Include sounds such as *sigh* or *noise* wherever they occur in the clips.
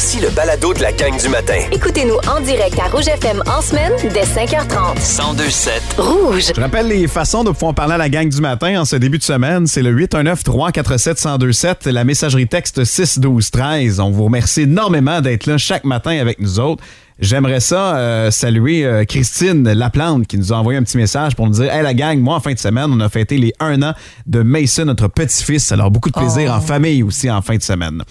Voici le balado de la gang du matin. Écoutez-nous en direct à Rouge FM en semaine dès 5h30. 1027 Rouge. Je rappelle les façons de pouvoir parler à la gang du matin en ce début de semaine. C'est le 819-347-1027, la messagerie texte 612-13. On vous remercie énormément d'être là chaque matin avec nous autres. J'aimerais ça euh, saluer euh, Christine Laplante qui nous a envoyé un petit message pour nous dire Hey la gang, moi en fin de semaine, on a fêté les un an de Mason, notre petit-fils. Alors beaucoup de plaisir en famille aussi en fin de semaine.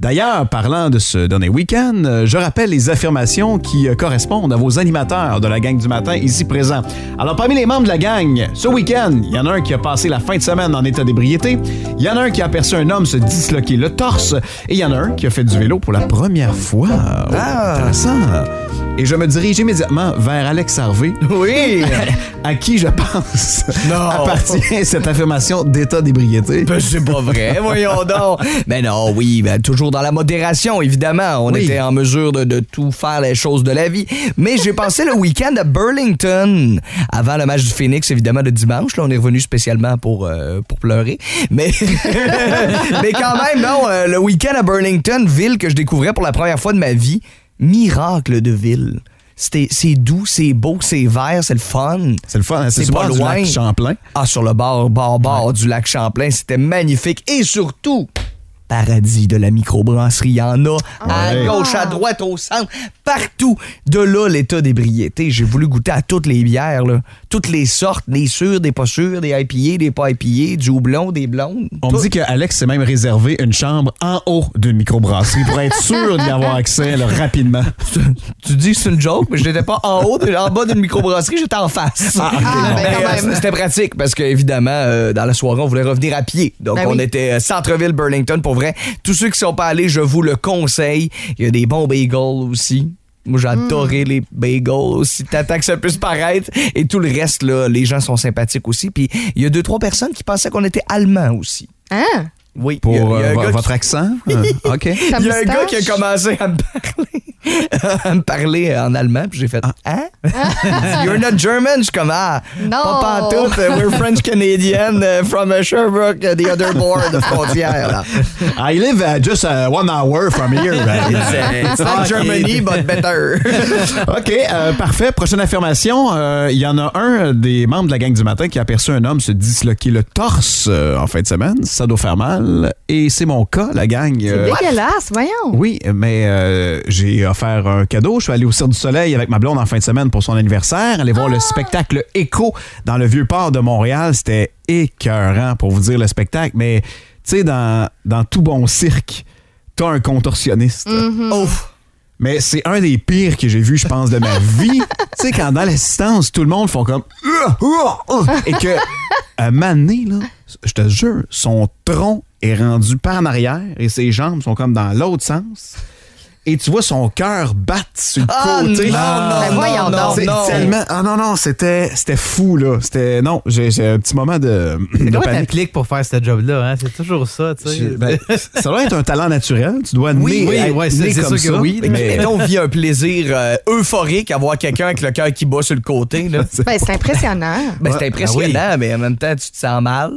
D'ailleurs, parlant de ce dernier week-end, euh, je rappelle les affirmations qui correspondent à vos animateurs de la gang du matin ici présents. Alors parmi les membres de la gang, ce week-end, il y en a un qui a passé la fin de semaine en état d'ébriété, il y en a un qui a aperçu un homme se disloquer le torse et il y en a un qui a fait du vélo pour la première fois. Oh, Intéressant. Et je me dirige immédiatement vers Alex Harvey. Oui! *laughs* à qui je pense Non. appartient cette affirmation d'état d'ébriété. Ben, c'est pas vrai, voyons donc. Mais non, oui, ben, toujours dans la modération, évidemment. On Oui. était en mesure de, de tout faire les choses de la vie. Mais j'ai passé le week-end à Burlington. Avant le match du Phoenix, évidemment, de dimanche. Là, on est revenu spécialement pour, euh, pour pleurer. Mais, *laughs* mais quand même, non, euh, le week-end à Burlington, ville que je découvrais pour la première fois de ma vie. Miracle de ville. C'est doux, c'est beau, c'est vert, c'est le fun. C'est le fun, hein? c'est C'est sur le pas bord du loin. lac Champlain. Ah, sur le bord, bord, bord du lac Champlain, c'était magnifique. Et surtout, paradis de la microbrasserie. Il y en a à Ouais. gauche, à droite, au centre, partout. De là, l'état d'ébriété. J'ai voulu goûter à toutes les bières, là. toutes les sortes, des sûres, des pas sûres, des IPA, des pas IPA, du houblon, des blondes. On Tout. me dit que Alex s'est même réservé une chambre en haut d'une microbrasserie pour être sûr d'y avoir *laughs* accès là, rapidement. Tu dis que c'est une joke, mais je n'étais pas en haut, en bas d'une microbrasserie, j'étais en face. Ah, ben, Mais, quand euh. C'était pratique parce qu'évidemment, euh, dans la soirée, on voulait revenir à pied. Donc, Ben on oui. était euh, centre-ville Burlington pour vrai. Tous ceux qui sont pas allés, je vous le conseille. Il y a des bons bagels aussi. Moi, j'ai adoré les bagels aussi. T'attends que ça puisse paraître. Et tout le reste, là, les gens sont sympathiques aussi. Puis, il y a deux, trois personnes qui pensaient qu'on était allemands aussi. Hein? Oui. Pour il y a- il y a euh, qui- votre accent? Euh, *laughs* OK. *laughs* Il y a un gars qui a commencé à me parler, *laughs* à me parler en allemand, puis j'ai fait Hein? You're not German? Je suis comme Ah, Non. pas pantoute, uh, we're French Canadian uh, from uh, Sherbrooke, uh, the other board of frontière. là. I live uh, just uh, one hour from here. It's like Germany, but better. OK, euh, parfait. Prochaine affirmation. euh, Il y en a un des membres de la gang du matin qui a aperçu un homme se disloquer le torse euh, en fin de semaine. Ça doit faire mal. Et c'est mon cas, la gang. euh, Dégueulasse, voyons. Oui, mais euh, j'ai offert un cadeau. Je suis allé au Cirque du Soleil avec ma blonde en fin de semaine pour son anniversaire. Aller voir le spectacle Echo dans le Vieux-Port de Montréal. C'était écœurant pour vous dire le spectacle. Mais tu sais, dans, dans tout bon cirque, t'as un contorsionniste. Ouf. Mais c'est un des pires que j'ai vu, je pense, de ma *laughs* vie. tu sais, quand dans l'assistance, tout le monde font comme. *laughs* Et que, à donné, là, je te jure, son tronc est rendu par en arrière et ses jambes sont comme dans l'autre sens. Et tu vois son cœur battre sur le Ah, côté. non, non, Ben voyons non, non. tellement. Ah non, non, c'était c'était fou, là. C'était. Non, j'ai j'ai un petit moment de, de Comment panique. t'appliques pour faire ce job-là? Hein? C'est toujours ça, tu sais. Ben, ça doit être un talent naturel. Tu dois Oui, né, oui, être ouais, c'est- né c'est comme sûr que ça. oui, Mais, on vit un plaisir euh, euphorique à voir quelqu'un avec le cœur qui bat sur le côté. Là. *laughs* Ben, c'est impressionnant. Ben, c'est impressionnant, mais en même temps, tu te sens mal.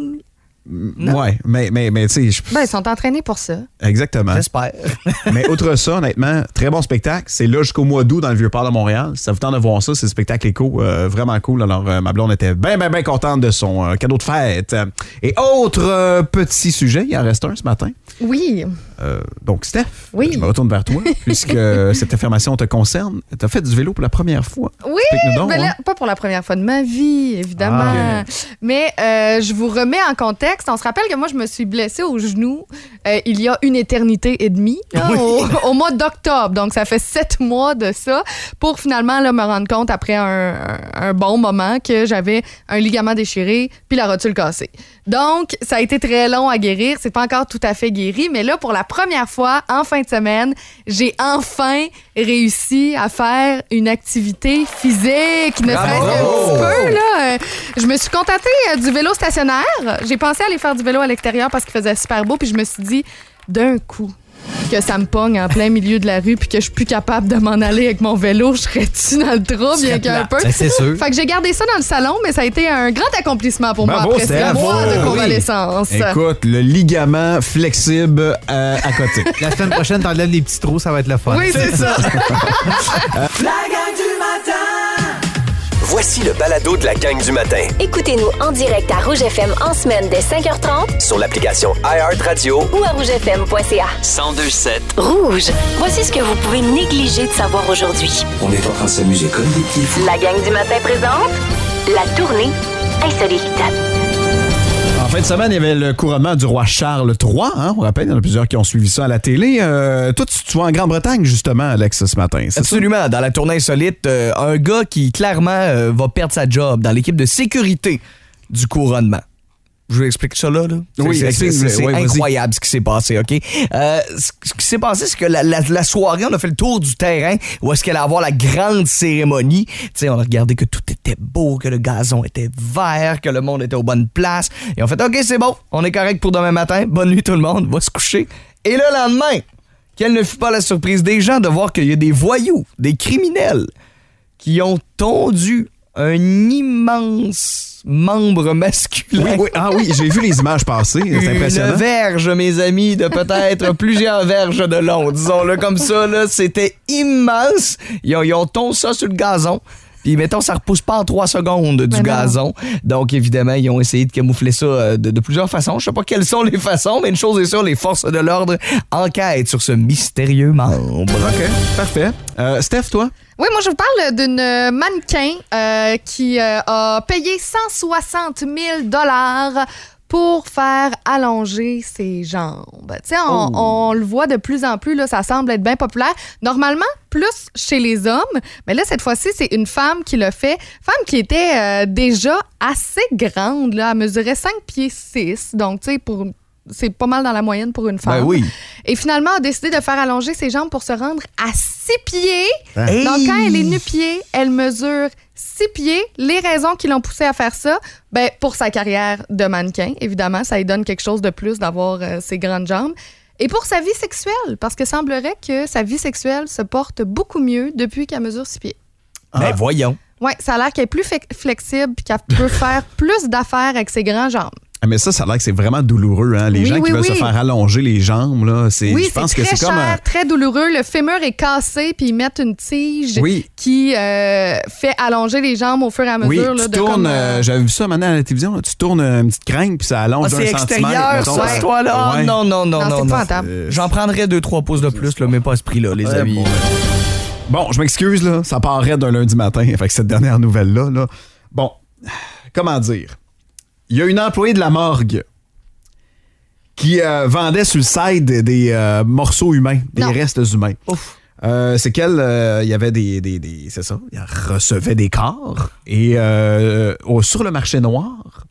Ouais, mais, mais, mais tu sais, je- Ben, ils sont entraînés pour ça. exactement. J'espère. *laughs* Mais outre ça, honnêtement, très bon spectacle. C'est là jusqu'au mois d'août dans le Vieux-Port de Montréal. Si ça vous tente de voir ça, c'est le spectacle éco, euh, vraiment cool. Alors, euh, ma blonde était bien, bien, bien contente de son euh, cadeau de fête. Et autre euh, petit sujet, il en reste un ce matin. Oui. Euh, donc, Steph, Oui. je me retourne vers toi, *laughs* puisque cette affirmation te concerne. Tu as fait du vélo pour la première fois. Oui, donc, là, hein. pas pour la première fois de ma vie, évidemment. Ah, Mais euh, je vous remets en contexte. On se rappelle que moi, je me suis blessée au genou euh, il y a une éternité et demie, là, au, au mois d'octobre. Donc, ça fait sept mois de ça pour finalement là, me rendre compte après un, un- un bon moment que j'avais un ligament déchiré puis la rotule cassée. Donc, ça a été très long à guérir. C'est pas encore tout à fait guéri, mais là, pour la première fois, en fin de semaine, j'ai enfin réussi à faire une activité physique, ne serait-ce qu'un petit peu. Là. Je me suis contentée euh, du vélo stationnaire. J'ai pensé aller faire du vélo à l'extérieur parce qu'il faisait super beau, puis je me suis dit, d'un coup que ça me pogne en plein milieu de la rue puis que je suis plus capable de m'en aller avec mon vélo, je serais-tu dans le trou bien qu'un peu? Ben, c'est sûr. Fait que j'ai gardé ça dans le salon, mais ça a été un grand accomplissement pour Bravo, moi après ce mois de Oui. convalescence. Écoute, le ligament flexible euh, à côté. La semaine prochaine, t'enlèves les petits trous, ça va être le fun. Oui, c'est ça. *laughs* Voici le balado de la gang du matin Écoutez-nous en direct à Rouge FM en semaine dès 5h30 sur l'application iHeartRadio ou à rougefm.ca. 1027. Rouge, voici ce que vous pouvez négliger de savoir aujourd'hui. On est en train de s'amuser comme des petits fous. La gang du matin présente la tournée insolite. En fin de semaine, il y avait le couronnement du roi Charles III. Hein, on rappelle, il y en a plusieurs qui ont suivi ça à la télé. Euh, toi, tu, tu vas en Grande-Bretagne, justement, Alex, ce matin. ça? Absolument. Dans la tournée insolite, euh, un gars qui clairement euh, va perdre sa job dans l'équipe de sécurité du couronnement. Je vous explique ça là. là. Oui, C'est- incroyable ce qui s'est passé, OK? Euh, ce qui s'est passé, c'est que la, la- la soirée, on a fait le tour du terrain où est-ce qu'elle allait avoir la grande cérémonie. Tu sais, on a regardé que tout était beau, que le gazon était vert, que le monde était aux bonnes places. Et on fait, OK, c'est bon, on est correct pour demain matin. Bonne nuit tout le monde, va se coucher. Et le lendemain, quelle ne fut pas la surprise des gens de voir qu'il y a des voyous, des criminels qui ont tondu un immense membre masculin. Oui, oui. Ah oui, j'ai vu les images passer. C'est Une verge, mes amis, de peut-être *laughs* plusieurs verges de long. Disons-le comme ça, là, c'était immense. Ils ont, ils ont tondu ça sur le gazon. Puis, mettons, ça repousse pas en trois secondes du Ben gazon. Donc, évidemment, ils ont essayé de camoufler ça euh, de, de plusieurs façons. Je sais pas quelles sont les façons, mais une chose est sûre, les forces de l'ordre enquêtent sur ce mystérieux membre. OK, parfait. Euh, Steph, toi? Oui, moi, je vous parle d'une mannequin euh, qui euh, a payé 160 000 pour faire allonger ses jambes. Tu sais, on, on le voit de plus en plus, là, ça semble être bien populaire. Normalement, plus chez les hommes, mais là, cette fois-ci, c'est une femme qui le fait. Femme qui était euh, déjà assez grande, là, elle mesurait 5 pieds 6, donc, tu sais, pour... C'est pas mal dans la moyenne pour une femme. Ben oui. Et finalement, a décidé de faire allonger ses jambes pour se rendre à 6 pieds. Hey! Donc, quand elle est nu-pied, elle mesure 6 pieds. Les raisons qui l'ont poussée à faire ça, ben, pour sa carrière de mannequin, évidemment, ça lui donne quelque chose de plus d'avoir euh, ses grandes jambes. Et pour sa vie sexuelle, parce que semblerait que sa vie sexuelle se porte beaucoup mieux depuis qu'elle mesure 6 pieds. Ben voyons. Oui, ça a l'air qu'elle est plus flexible et qu'elle peut *laughs* faire plus d'affaires avec ses grandes jambes. Ah, Mais ça, ça a l'air que c'est vraiment douloureux. Hein? Les Oui, gens qui oui, veulent se oui. faire allonger les jambes, là, c'est, Oui, je pense c'est que très c'est cher, comme un- très douloureux. Le fémur est cassé, puis ils mettent une tige Oui. qui euh, fait allonger les jambes au fur et à Oui, mesure. là, tu de tournes, comme, euh, euh, j'avais vu ça maintenant à la télévision, là, tu tournes une petite crinque puis ça allonge Ah, d'un c'est extérieur, ça, Ouais. cette toile-là. Ouais. Non, non, non, Non, non. c'est non. J'en prendrais deux, trois pouces de plus, là, mais pas à ce prix-là, les Ouais, amis. bon. Bon, je m'excuse, là, ça paraît d'un lundi matin *laughs* avec cette dernière nouvelle-là. Là. Bon, comment dire? Il y a une employée de la morgue qui euh, vendait sur le site des, euh, morceaux humains, des Non. restes humains. Euh, c'est qu'elle, euh, il y avait des, des, des- c'est ça, elle recevait des corps et euh, au- sur le marché noir,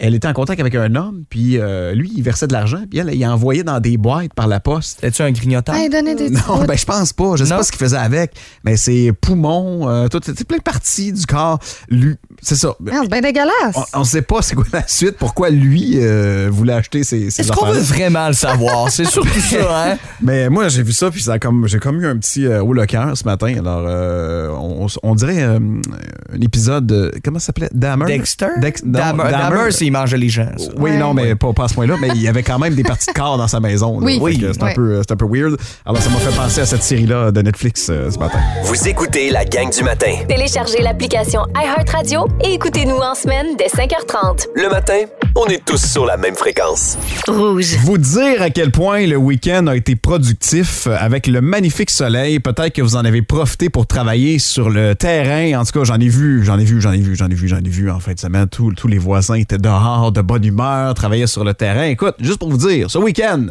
elle était en contact avec un homme, puis euh, lui, il versait de l'argent, puis elle, il envoyait dans des boîtes par la poste. C'était-tu un grignotant? Hey, donnez des *laughs* Non, ben je pense pas. Je sais Non? pas ce qu'il faisait avec, mais ses poumons, euh, tout, c'est plein de parties du corps. Lui, c'est ça. C'est bien dégueulasse. On, on sait pas c'est quoi la suite, pourquoi lui euh, voulait acheter ces, ces Est-ce qu'on veut vraiment le savoir? *laughs* C'est surtout ça, hein? Mais moi, j'ai vu ça, puis ça a comme, j'ai comme eu un petit euh, haut le cœur ce matin. Alors, euh, on, on dirait euh, un épisode, de- comment ça s'appelait? Dahmer? Dexter? Dex- non, Dahmer, Dahmer. Dahmer, s'il mangeait les gens. ça. Oui, Ouais. non, mais pas, pas à ce point-là. Mais il y avait quand même des parties de corps dans sa maison. là. Oui. Oui. C'est un, peu- c'est un peu weird. Alors, ça m'a fait penser à cette série-là de Netflix euh, ce matin. Vous écoutez la gang du matin. Téléchargez l'application iHeartRadio et écoutez-nous en semaine dès 5h30. Le matin, on est tous sur la même fréquence. Rouge. Vous dire à quel point le week-end a été productif avec le magnifique soleil. Peut-être que vous en avez profité pour travailler sur le terrain. En tout cas, j'en ai vu, j'en ai vu, j'en ai vu, j'en ai vu, j'en ai vu en fin de semaine. Tous, tous les voisins étaient dehors, de bonne humeur, travaillaient sur le terrain. Écoute, juste pour vous dire, ce week-end,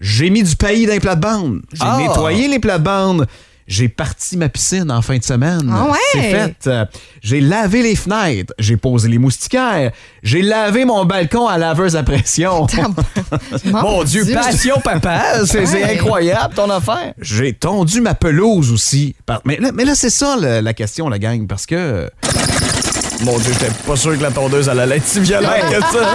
j'ai mis du pays dans les plates-bandes. J'ai Ah! nettoyé les plates-bandes. J'ai parti ma piscine en fin de semaine. Ah ouais? C'est fait. J'ai lavé les fenêtres. J'ai posé les moustiquaires. J'ai lavé mon balcon à laveuse à pression. *laughs* Mon *laughs* Dieu, passion, papa! C'est Ouais. incroyable, ton affaire. J'ai tondu ma pelouse aussi. Mais là, mais là, c'est ça la question, la gang, parce que Mon Dieu, j'étais pas sûr que la tondeuse allait être si violente que ça.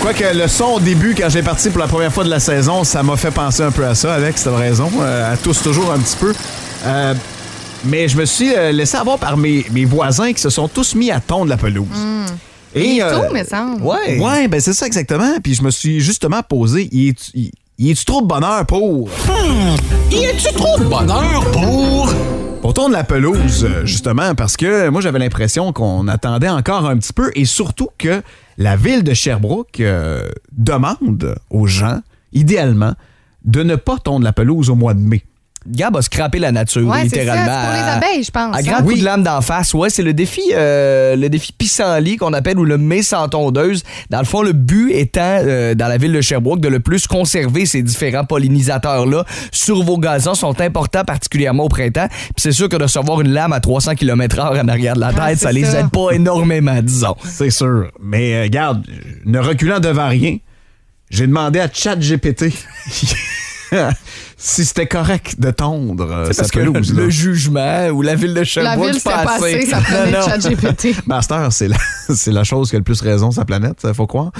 Quoique le son au début, quand j'ai parti pour la première fois de la saison, ça m'a fait penser un peu à ça, Alex, t'as raison. Euh, à tous toujours un petit peu. Euh, mais je me suis euh, laissé avoir par mes, mes voisins qui se sont tous mis à tondre la pelouse. Et euh, tout, mais semble. Ouais. Ouais, ben c'est ça exactement. Puis je me suis justement posé, y est-tu y- y est-tu trop de bonheur pour... Y a-tu trop de bonheur pour? Pour tondre la pelouse, euh, justement, parce que moi, j'avais l'impression qu'on attendait encore un petit peu et surtout que la ville de Sherbrooke euh, demande aux gens, idéalement, de ne pas tondre la pelouse au mois de mai. Gab a scrappé la nature, Ouais, c'est ça. littéralement. C'est pour les abeilles, je pense. À hein. grand coup de lame d'en face, ouais, c'est le défi, euh, le défi pissenlit qu'on appelle ou le mai sans tondeuse. Dans le fond, le but étant, euh, dans la ville de Sherbrooke, de le plus conserver ces différents pollinisateurs-là sur vos gazons sont importants, particulièrement au printemps. Puis c'est sûr que de recevoir une lame à 300 km/h en arrière de la tête, Ah, ça c'est les ça. aide pas énormément, disons. C'est sûr. Mais euh, regarde, ne reculant devant rien, j'ai demandé à ChatGPT *laughs* si c'était correct de tondre euh, C'est sa parce que pelouse. le là. jugement ou la ville de La Sherbrooke, ville c'est s'est pas assez. passée, ça prenait Non, non. ChatGPT. *laughs* Master, c'est la, *laughs* c'est la chose qui a le plus raison sur la planète, ça faut croire.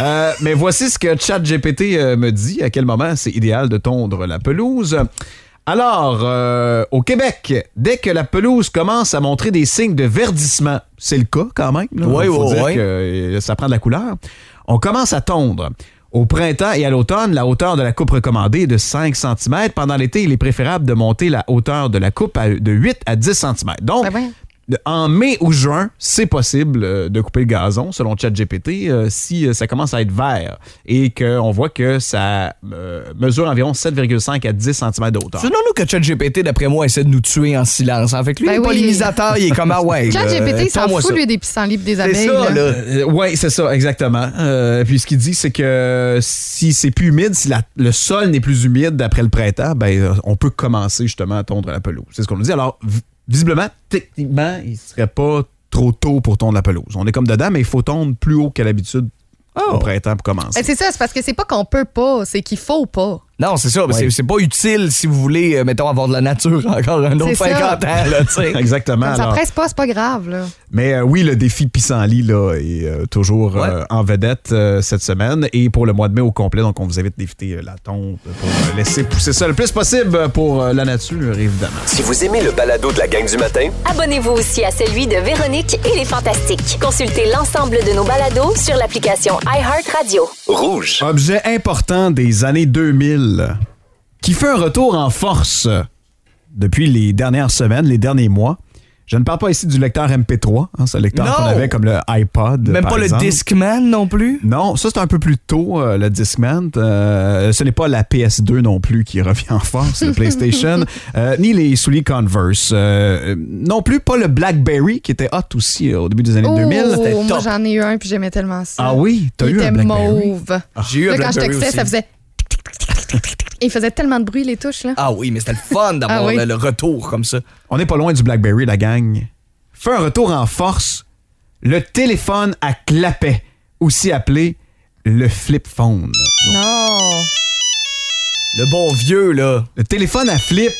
Euh, mais voici ce que ChatGPT euh, me dit, à quel moment c'est idéal de tondre la pelouse. Alors, euh, au Québec, dès que la pelouse commence à montrer des signes de verdissement, c'est le cas quand même, là, Oui, faut oui, dire oui. que euh, ça prend de la couleur, on commence à tondre. Au printemps et à l'automne, la hauteur de la coupe recommandée est de 5 cm. Pendant l'été, il est préférable de monter la hauteur de la coupe à- de 8 à 10 cm. Donc, Ben. En mai ou juin, c'est possible euh, de couper le gazon, selon ChatGPT, euh, si euh, ça commence à être vert et qu'on voit que ça euh, mesure environ 7,5 à 10 cm de hauteur. Sinon, nous, que ChatGPT, d'après moi, essaie de nous tuer en silence. En fait, lui, Ben le oui. pollinisateur, il est comme, ah ouais. *laughs* ChatGPT, il s'en fout, ça. lui, des pissenlits pis des C'est abeilles. ça, là. oui, c'est ça, exactement. Euh, puis ce qu'il dit, c'est que si c'est plus humide, si la- le sol n'est plus humide après le printemps, ben, on peut commencer justement à tondre la pelouse. C'est ce qu'on nous dit. Alors, visiblement, techniquement, il serait pas trop tôt pour tondre la pelouse. On est comme dedans, mais il faut tondre plus haut qu'à l'habitude Oh. au printemps pour commencer. Ben, c'est ça, c'est parce que c'est pas qu'on peut pas, c'est qu'il faut pas. Non, c'est ça. mais Ouais. c'est- pas utile si vous voulez, euh, mettons, avoir de la nature *laughs* encore un autre C'est ça. 50 ans, là, tu sais. *laughs* Exactement. Ça alors. presse pas, c'est pas grave, là. Mais euh, oui, le défi pissenlit là, est euh, toujours Ouais. euh, en vedette euh, cette semaine et pour le mois de mai au complet. Donc, on vous invite d'éviter euh, la tombe pour euh, laisser pousser ça le plus possible pour euh, la nature, évidemment. Si vous aimez le balado de la gang du matin, Abonnez-vous aussi à celui de Véronique et les Fantastiques. Consultez l'ensemble de nos balados sur l'application iHeartRadio. rouge. Objet important des années 2000 qui fait un retour en force depuis les dernières semaines, les derniers mois. Je ne parle pas ici du lecteur MP3, hein, ce lecteur qu'on avait comme le iPod. Même par pas exemple. le Discman non plus? Non, ça c'est un peu plus tôt, euh, le Discman. Euh, ce n'est pas la PS2 non plus qui revient en force, le *laughs* PlayStation, euh, ni les souliers Converse. Euh, non plus pas le BlackBerry qui était hot aussi euh, au début des années Oh, 2000. moi, j'en ai eu un puis j'aimais tellement ça. Ah oui, t'as eu un BlackBerry? mauve. J'ai eu un Là, quand je Blackberry textais, aussi. ça faisait. Il faisait tellement de bruit, les touches, là. Ah oui, mais c'était le fun d'avoir Ah oui. le, le retour comme ça. On n'est pas loin du BlackBerry, la gang. Fait un retour en force, le téléphone à clapet, aussi appelé le flip phone. Non. Le bon vieux, là. Le téléphone à flip.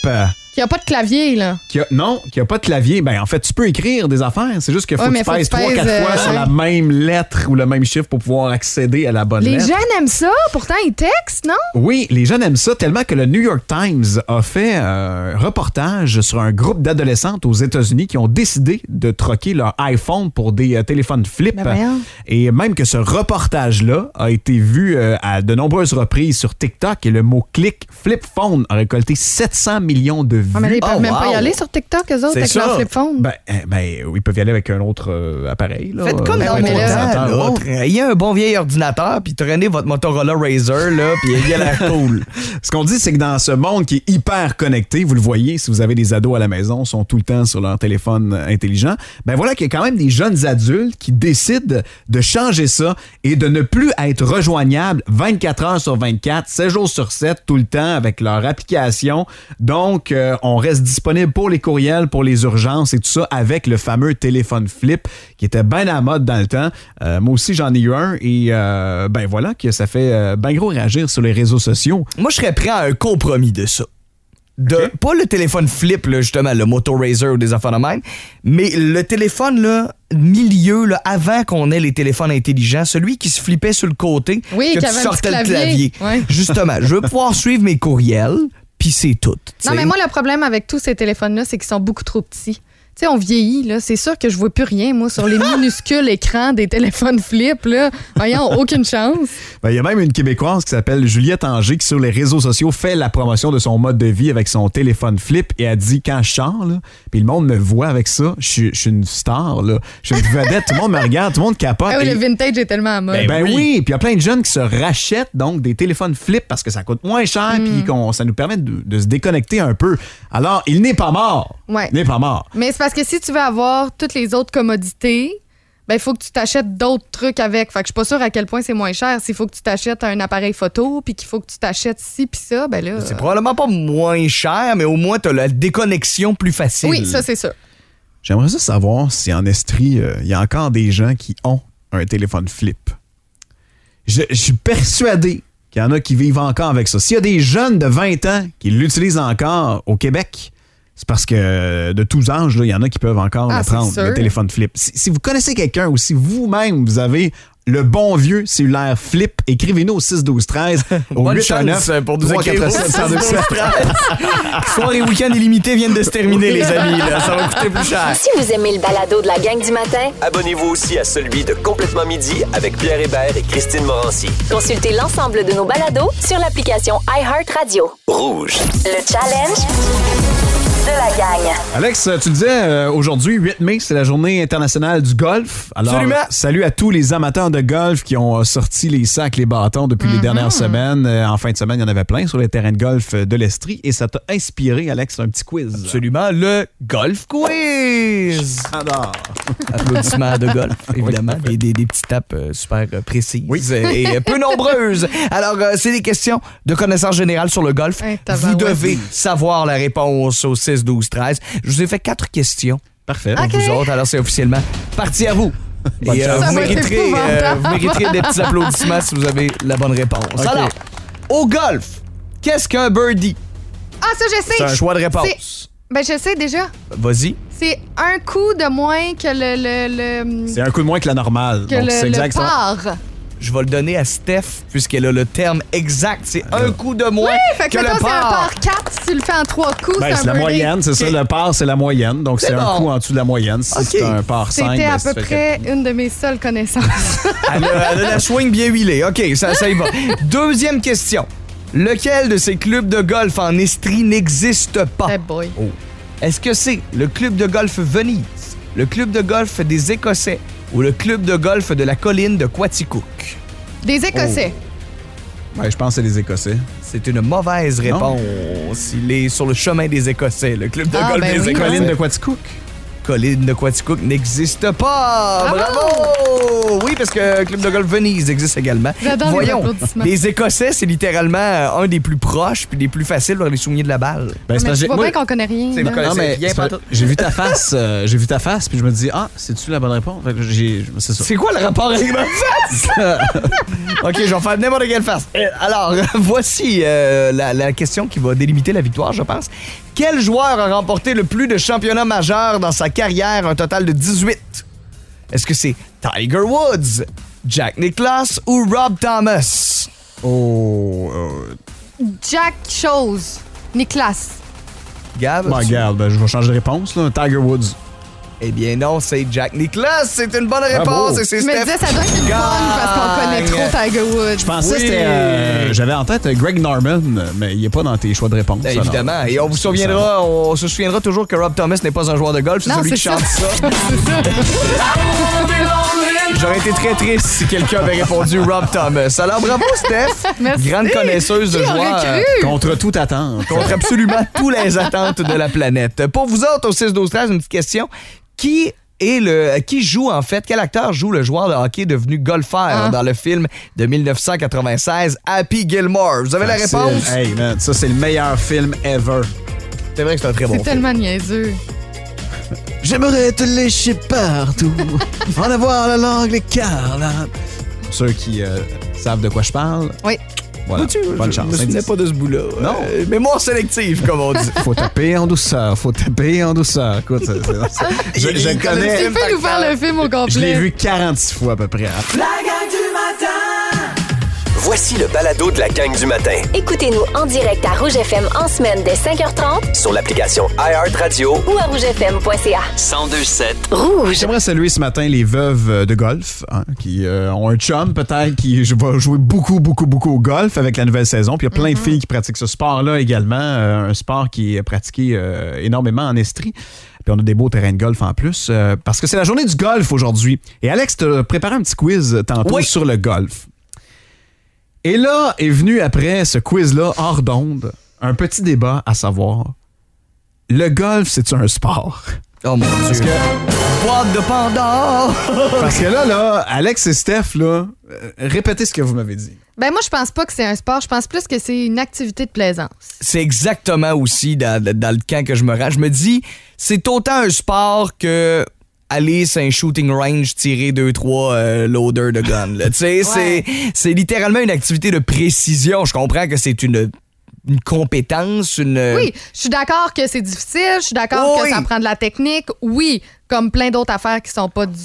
Euh, Il n'y a pas de clavier, là. Qui a- non, qui a pas de clavier. Ben, en fait, tu peux écrire des affaires. C'est juste qu'il faut Ouais, que tu faut que pèses tu 3 4 pèses, fois euh, sur la même lettre ou le même chiffre pour pouvoir accéder à la bonne Les lettre. jeunes aiment ça, pourtant ils textent, non? Oui, les jeunes aiment ça tellement que le New York Times a fait un reportage sur un groupe d'adolescentes aux États-Unis qui ont décidé de troquer leur iPhone pour des euh, téléphones flip. Ben et même que ce reportage-là a été vu euh, à de nombreuses reprises sur TikTok et le mot-clic flip phone a récolté 700 millions de vues. Ah, mais là, ils peuvent Oh, même pas y aller sur TikTok, eux autres, C'est avec ça. leur flip phone. Ben, euh, ben, ils peuvent y aller avec un autre euh, appareil. Là, Faites comme dans là. ordinateur. Ayez un bon vieil ordinateur, puis traînez votre Motorola Razer, là, puis il a l'air *laughs* cool. Ce qu'on dit, c'est que dans ce monde qui est hyper connecté, vous le voyez, si vous avez des ados à la maison, ils sont tout le temps sur leur téléphone euh, intelligent, ben voilà qu'il y a quand même des jeunes adultes qui décident de changer ça et de ne plus être rejoignables 24 heures sur 24, 7 jours sur 7, tout le temps avec leur application. Donc, euh, on reste disponible pour les courriels, pour les urgences et tout ça avec le fameux téléphone flip qui était bien à la mode dans le temps. Euh, moi aussi, j'en ai eu un et euh, ben voilà que ça fait euh, ben gros réagir sur les réseaux sociaux. Moi, je serais prêt à un compromis de ça. de pas le téléphone flip là, justement le Moto ou des affaires de même, mais le téléphone là milieu là, avant qu'on ait les téléphones intelligents, celui qui se flippait sur le côté Oui, que qui tu sortais le clavier. clavier. Ouais. Justement, je veux pouvoir suivre mes courriels, puis c'est tout. tu Non, mais moi, le problème avec tous ces téléphones-là, c'est qu'ils sont beaucoup trop petits. Tu sais, on vieillit, là. C'est sûr que je vois plus rien, moi, sur les *laughs* minuscules écrans des téléphones flip, là. Voyons, aucune chance. Ben, il y a même une Québécoise qui s'appelle Juliette Anger qui, sur les réseaux sociaux, fait la promotion de son mode de vie avec son téléphone flip et a dit quand je sors, là, puis le monde me voit avec ça, je suis- je suis une star, là. Je suis une vedette, tout le monde me regarde, tout le monde capote. Ah oui, Et- le vintage est tellement à mode. Ben, oui. puis il y a plein de jeunes qui se rachètent donc des téléphones flip parce que ça coûte moins cher Mm. puis qu'on ça nous permet de, de se déconnecter un peu. Alors, il n'est pas mort. Ouais. Il n'est pas mort. Mais c'est parce que si tu veux avoir toutes les autres commodités, ben il faut que tu t'achètes d'autres trucs avec. Fait que je suis pas sûre à quel point c'est moins cher. S'il faut que tu t'achètes un appareil photo, puis qu'il faut que tu t'achètes ci puis ça, ben là. C'est probablement pas moins cher, mais au moins t'as la déconnexion plus facile. Oui, ça c'est ça. J'aimerais ça savoir si en Estrie, euh, il y a encore des gens qui ont un téléphone flip. Je, je suis persuadé qu'il y en a qui vivent encore avec ça. S'il y a des jeunes de 20 ans qui l'utilisent encore au Québec, c'est parce que euh, de tous âges, il y en a qui peuvent encore Ah, prendre, le téléphone flip. Si, si vous connaissez quelqu'un ou si vous-même, vous avez le bon vieux cellulaire flip, écrivez-nous au 6 12 13 au Bonne 819 chance pour nous écrire au 347 Soir et week-end illimité viennent de se terminer, les amis. Là. Ça va coûter plus cher. Si vous aimez le balado de la gang du matin, Abonnez-vous aussi à celui de Complètement Midi avec Pierre Hébert et Christine Morancy. consultez l'ensemble de nos balados sur l'application iHeartRadio. Rouge. Le challenge? De la gang. Alex, tu le disais, euh, aujourd'hui, 8 mai, c'est la journée internationale du golf. Alors, Absolument. salut à tous les amateurs de golf qui ont euh, sorti les sacs, les bâtons depuis les dernières semaines. Euh, en fin de semaine, il y en avait plein sur les terrains de golf de l'Estrie et ça t'a inspiré, Alex, un petit quiz. Absolument, le Golf Quiz. Applaudissements de golf, évidemment. Des, des- des petites tapes euh, super euh, précises euh, et peu nombreuses. Alors, euh, c'est des questions de connaissances générales sur le golf. Hey, Vous tabarouette. devez savoir la réponse au 6, 12, 13. Je vous ai fait quatre questions Parfait. pour vous autres, alors c'est officiellement parti à vous. Et euh, mériterez, euh, vous mériterez des petits applaudissements si vous avez la bonne réponse. Alors, au golf, qu'est-ce qu'un birdie? Ah, ça, je sais. C'est un choix de réponse. C'est- Ben, je sais déjà. Vas-y. C'est un coup de moins que le. le, le C'est un coup de moins que la normale. que Donc, le, c'est le exact. ça. par. Je vais le donner à Steph puisqu'elle a le terme exact. C'est un coup de moins Fait que, que mettons, le c'est un par. par 4. Si tu le fais en trois coups, Ben, c'est c'est un la birdie. moyenne, c'est ça. Le par, c'est la moyenne. Donc, C'est c'est un bon. coup en dessous de la moyenne. Si Ok. c'est un par 5, C'était à peu près une de mes seules connaissances. Elle a, elle a la swing bien huilée. OK, ça, ça y va. *laughs* Deuxième question. Lequel de ces clubs de golf en Estrie n'existe pas? Boy. Est-ce que c'est le club de golf Venise, le club de golf des Écossais ou le club de golf de la colline de Quaticook? Des Écossais. Ben, je pense que c'est les Écossais. C'est une mauvaise Non. réponse. Il est sur le chemin des Écossais, le club de Ah, golf ben des oui, Écossais. Colline de Quaticook. Colline de Quaticook n'existe pas. Bravo! Oui, parce que Club de golf Venise existe également. Les Voyons, les Écossais, c'est littéralement euh, un des plus proches puis des plus faciles dans les souliers de la balle. Ben, c'est Mais tu vois moi- bien qu'on connaît rien. C'est c'est j'ai vu ta face, euh, j'ai vu ta face, puis je me dis ah, c'est-tu la bonne réponse? C'est. C'est quoi le rapport avec ma face? *laughs* OK, je vais faire n'importe quelle face. Euh, Alors, *laughs* voici euh, la, la question qui va délimiter la victoire, je pense. Quel joueur a remporté le plus de championnats majeurs dans sa carrière, un total de 18? Est-ce que c'est Tiger Woods, Jack Nicklaus ou Rob Thomas? Oh, euh, Jack Chose. Nicolas. Gab? ben, je vais changer de réponse là. Tiger Woods. Eh bien non, c'est Jack Nicklaus. C'est une bonne Bravo. réponse et c'est Je me Steph. disais, ça doit être une fun parce qu'on connaît trop Tiger Woods. Je pensais Oui. que c'était. euh, J'avais en tête euh, Greg Norman, mais il n'est pas dans tes choix de réponse. Ben, évidemment. Et on vous souviendra, on se souviendra toujours que Rob Thomas n'est pas un joueur de golf, c'est Non, celui qui c'est chante ça. ça. *laughs* J'aurais été très triste si quelqu'un avait répondu Rob Thomas. Alors bravo Steph, *laughs* Merci. grande connaisseuse de joueurs. cru? Contre toute attente. contre absolument toutes les attentes de la planète. Pour vous autres, au 6 12 13 une petite question. Qui est le qui joue en fait quel acteur joue le joueur de hockey devenu golfeur Ah. dans le film de 1996 Happy Gilmore? Vous avez la réponse? Hey, man, ça, c'est le meilleur film ever. C'est vrai que c'est un très bon C'est film. tellement niaiseux. J'aimerais te lécher partout, *laughs* en avoir la langue écarlate. Pour ceux qui euh, savent de quoi je parle, Oui. Voilà. Vois-tu, Bonne je chance. me souvenais pas de ce bout-là. Non. Euh, mémoire sélective, comme on dit. *laughs* Faut taper en douceur, faut taper en douceur. Écoute, c'est- c'est- c'est- je, je connais. Tu fais nous faire le film au complet. Je l'ai vu 46 fois à peu près. Voici le balado de la gang du matin Écoutez-nous en direct à Rouge FM en semaine dès 5h30 sur l'application iHeartRadio ou à rougefm.ca. 1027. Rouge. J'aimerais saluer ce matin les veuves de golf hein, qui euh, ont un chum peut-être qui va jouer beaucoup, beaucoup, beaucoup au golf avec la nouvelle saison. Puis il y a plein de filles qui pratiquent ce sport-là également, euh, un sport qui est pratiqué euh, énormément en Estrie. Puis on a des beaux terrains de golf en plus, euh, parce que c'est la journée du golf aujourd'hui. Et Alex t'a préparé un petit quiz tantôt Oui. sur le golf. Et là est venu après ce quiz-là, hors d'onde, un petit débat à savoir, le golf, c'est-tu un sport? Oh mon Dieu. Boîte de Pandore! *laughs* Parce que là, là, Alex et Steph, là, euh, répétez ce que vous m'avez dit. Ben moi, je pense pas que c'est un sport. Je pense plus que c'est une activité de plaisance. C'est exactement aussi dans, dans le camp que je me rends. Je me dis, c'est autant un sport que aller sur un shooting range tirer deux trois euh, loaders de gun. Tu sais, c'est c'est littéralement une activité de précision. Je comprends que c'est une une compétence, une Oui, je suis d'accord que c'est difficile. Je suis d'accord Oui. que ça prend de la technique. Oui, comme plein d'autres affaires qui sont pas du,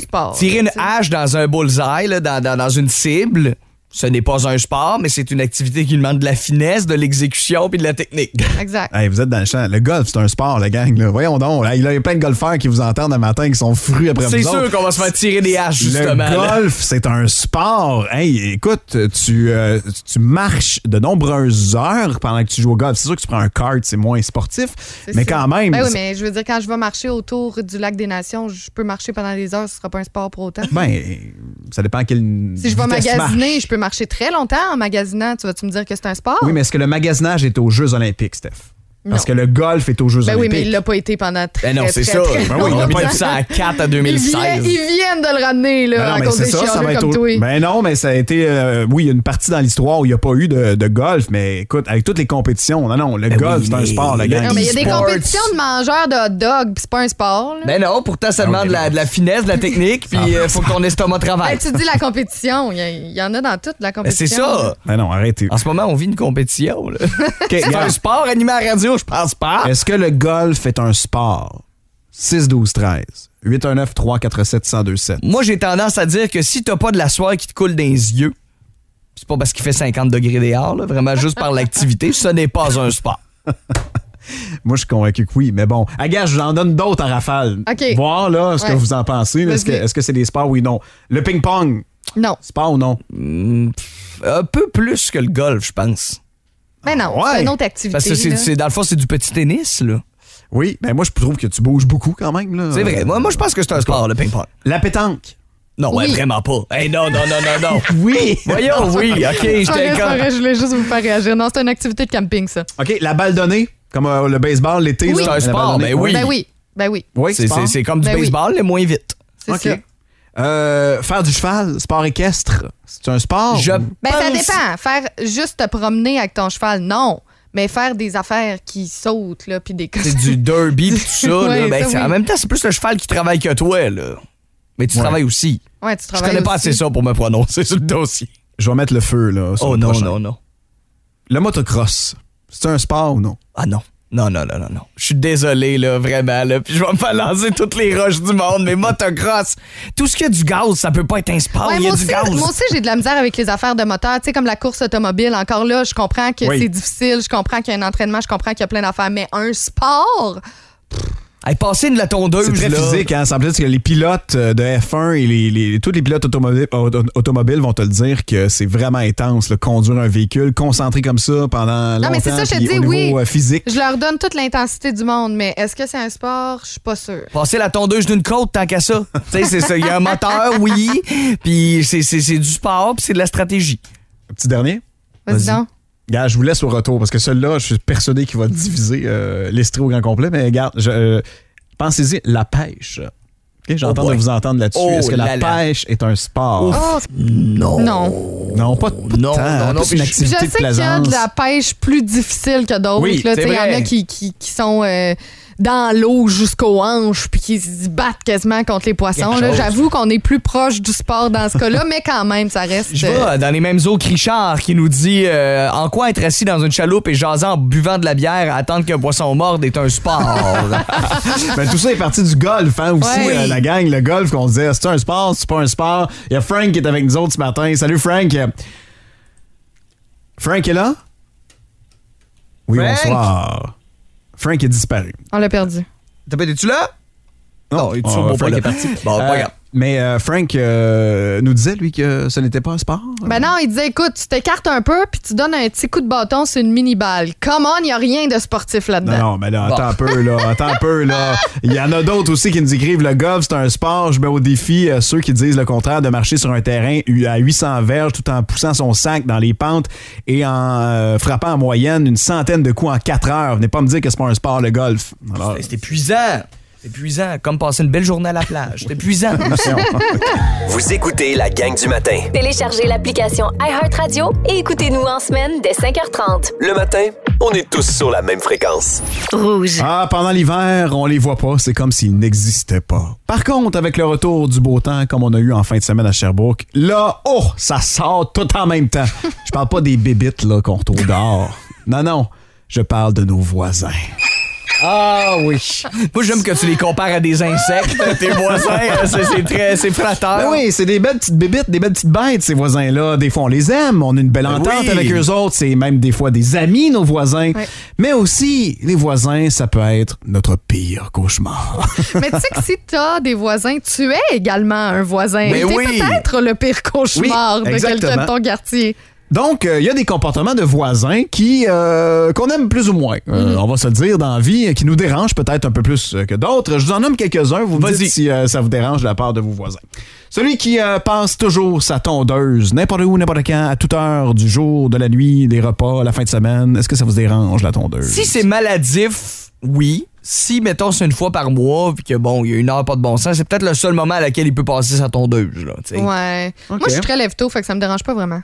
sport. Tirer une hache dans un bullseye, là, dans, dans, dans une cible, ce n'est pas un sport, mais c'est une activité qui demande de la finesse, de l'exécution puis de la technique. Exact. Hey, vous êtes dans le champ. Le golf, c'est un sport, la gang. Là. Voyons donc. Là, il y a plein de golfeurs qui vous entendent le matin qui sont frus après C'est vous sûr autres. qu'on va se faire tirer des haches, justement. Le golf, c'est un sport. Hey, écoute, tu, euh, tu marches de nombreuses heures pendant que tu joues au golf. C'est sûr que tu prends un kart, c'est moins sportif, C'est mais quand même. Ben oui, c'est- mais je veux dire, quand je vais marcher autour du lac des Nations, je peux marcher pendant des heures, ce sera pas un sport pour autant. ben, ça dépend à quelle Si je vais magasiner, je peux marcher très longtemps en magasinant. Tu vas-tu me dire que c'est un sport? Oui, mais est-ce que le magasinage est aux Jeux Olympiques, Steph? Parce que le golf est aux Jeux Ben oui, mais il l'a pas été pendant très, Ben non, c'est ça. très Ben oui, il a mis ça à 4 à Ils 2016. viennent, ils viennent de le ramener là, Ben non, à cause c'est des ça, ça va être comme au- toi. Ben non, mais ça a été, euh, oui, il y a une partie dans l'histoire où il n'y a pas eu de, de golf, mais écoute, avec toutes les compétitions, non, non, le Ben golf, oui, c'est un sport, la le gang. Non, mais il y a des compétitions de mangeurs de hot dog, puis c'est pas un sport. là. Ben non, pourtant, ça Ah, demande ok, de la, de la finesse, de la technique, *laughs* puis il faut que ton estomac travaille. Ben, tu dis la compétition, il y, en a dans toute la Ben, compétition. c'est ça. Ben non, arrêtez. En ce moment, on vit une compétition. *laughs* C'est un sport animé à la radio, je pense pas. Est-ce que le golf est un sport? 6, 12, 13. 819 347 1027 Moi, j'ai tendance à dire que si t'as pas de la soie qui te coule dans les yeux, c'est pas parce qu'il fait 50 degrés dehors, là, vraiment juste par l'activité, ce n'est pas un sport. *laughs* Moi, je suis convaincu que oui, mais bon. Ah, gars, je vous en donne d'autres à rafale. OK. Voir, là, ce que vous en pensez. Est-ce que c'est des sports, oui, non? Le ping-pong, Non. sport ou non? Un peu plus que le golf, je pense. Ben non, Ouais. c'est une autre activité. Parce que c'est, dans le fond, c'est du petit tennis, là. Oui, ben moi, je trouve que tu bouges beaucoup quand même. là. C'est vrai. Moi, moi je pense que c'est un sport, le ping-pong. La pétanque. Non, ouais, vraiment pas. Hey, non, non, non, non, non. *laughs* Oui. Voyons, oui, *laughs* OK, j'étais pas comme... je voulais juste vous faire réagir. Non, c'est une activité de camping, ça. OK, la balle donnée, comme euh, le baseball l'été. Oui. C'est un sport, ben oui. Ben oui, ben oui. Oui, C'est, sport. c'est- c'est comme du Ben oui. baseball, mais moins vite. C'est OK. ça. Euh, faire du cheval, sport équestre, c'est un sport? Je Ben ça dépend. Faire juste te promener avec ton cheval, non. Mais faire des affaires qui sautent, là, puis des C'est *laughs* du derby pis tout ça. là. Ben, ça, c'est- oui. En même temps, c'est plus le cheval qui travaille que toi, là. Mais tu Ouais. travailles aussi. Ouais, tu Je travailles connais pas assez ça pour me prononcer sur le dossier. Je vais mettre le feu, là. sur Oh le non, prochain. non, non. Le motocross, c'est un sport ou non? Ah non. Non, non, non, non, non. Je suis désolé, là, vraiment, là. Puis je vais me faire lancer toutes les roches du monde, mais motocross, tout ce qui a du gaz, ça peut pas être un sport, Ouais, il y a moi, du aussi, gaz. moi aussi, j'ai de la misère avec les affaires de moteur. Tu sais, comme la course automobile. Encore là, je comprends que Oui. c'est difficile, je comprends qu'il y a un entraînement, je comprends qu'il y a plein d'affaires. Mais un sport, Hey, passer de la tondeuse, C'est très là. physique, hein? Ça me dit que les pilotes euh, de F1 et les, les- tous les pilotes automobiles, auto- automobiles vont te le dire que c'est vraiment intense, là, conduire un véhicule, concentré comme ça pendant longtemps. Non, mais c'est ça, je te dis, oui. euh, physique. je leur donne toute l'intensité du monde. Mais est-ce que c'est un sport? Je suis pas sûre. Passer la tondeuse d'une côte tant qu'à ça. tu sais, c'est ça. Il y a un moteur, oui. Puis c'est, c'est, c'est du sport, puis c'est de la stratégie. Petit dernier? Vas-y Vas-y. Gars, je vous laisse au retour parce que celui-là, je suis persuadé qu'il va diviser euh, l'Estrie au grand complet. Mais regarde, je, euh, pensez-y, la pêche. Ok, J'entends Oh de vous entendre là-dessus. Oh Est-ce que la pêche est un sport? Oh, Non. non. Non, pas, pas Non, tant. non, non, une je- Je activité sais qu'il y a de la pêche plus difficile que d'autres. Oui, Il y en a qui, qui, qui sont euh, dans l'eau jusqu'aux hanches puis qui se battent quasiment contre les poissons. J'avoue qu'on est plus proche du sport dans ce cas-là, mais quand même, ça reste. Je euh, vois dans les mêmes eaux que Richard qui nous dit euh, en quoi être assis dans une chaloupe et jaser en buvant de la bière attendre qu'un poisson morde est un sport? *laughs* Ben, tout ça est parti du golf, hein, aussi, Ouais. euh, la gang, le golf, qu'on se disait, c'est un sport, c'est pas un sport. Il y a Frank qui est avec nous autres ce matin. Salut, Frank. Frank est là? Oui, Frank? bonsoir. Frank est disparu. On l'a perdu. T'as pas es-tu là? Non, il est toujours pas Frank est parti. Bon, pas Euh, grave. Mais euh, Frank euh, nous disait, lui, que ce n'était pas un sport? Ben non, il disait écoute, tu t'écartes un peu puis tu donnes un petit coup de bâton sur une mini-balle. Come on, il n'y a rien de sportif là-dedans. non, mais là, Bon. attends un peu, là, *laughs* attends un peu, là. Il y en a d'autres aussi qui nous écrivent le golf, c'est un sport. Je mets au défi euh, ceux qui disent le contraire de marcher sur un terrain à 800 verges tout en poussant son sac dans les pentes et en euh, frappant en moyenne une centaine de coups en 4 heures. Venez pas me dire que c'est pas un sport, le golf. Alors, C'est épuisant. C'est épuisant. Comme passer une belle journée à la plage. C'est épuisant. *laughs* Vous écoutez la gang du matin. Téléchargez l'application iHeartRadio et écoutez-nous en semaine dès 5h30. Le matin, on est tous sur la même fréquence. Rouge. Ah, pendant l'hiver, on les voit pas, c'est comme s'ils n'existaient pas. Par contre, avec le retour du beau temps, comme on a eu en fin de semaine à Sherbrooke, là, oh, ça sort tout en même temps. Je parle pas des bébites là qu'on retrouve dehors. Non, non, je parle de nos voisins. Ah oui. Moi, j'aime que tu les compares à des insectes. *laughs* Tes voisins, c'est très... C'est flatteur. Ben oui, c'est des belles petites bébites, des belles petites bêtes, ces voisins-là. Des fois, on les aime, on a une belle entente oui. avec eux autres. C'est même des fois des amis, nos voisins. Mais aussi, les voisins, ça peut être notre pire cauchemar. *laughs* Mais tu sais que si t'as des voisins, tu es également un voisin. Mais T'es oui. peut-être le pire cauchemar Oui, de quelqu'un de ton quartier. Donc, il y a des comportements de voisins qui euh, qu'on aime plus ou moins. Euh, On va se le dire dans la vie, qui nous dérangent peut-être un peu plus euh, que d'autres. Je vous en nomme quelques-uns. Vous me Vas-y. dites si euh, ça vous dérange de la part de vos voisins. Celui qui euh, passe toujours sa tondeuse, n'importe où, n'importe quand, à toute heure du jour, de la nuit, des repas, la fin de semaine. Est-ce que ça vous dérange, la tondeuse? Si c'est maladif, oui. Si, mettons, c'est une fois par mois, puis que bon, il y a une heure pas de bon sens, c'est peut-être le seul moment à laquelle il peut passer sa tondeuse. Là, tu sais. Ouais. Moi, je suis très lève-tôt, fait que ça me dérange pas vraiment.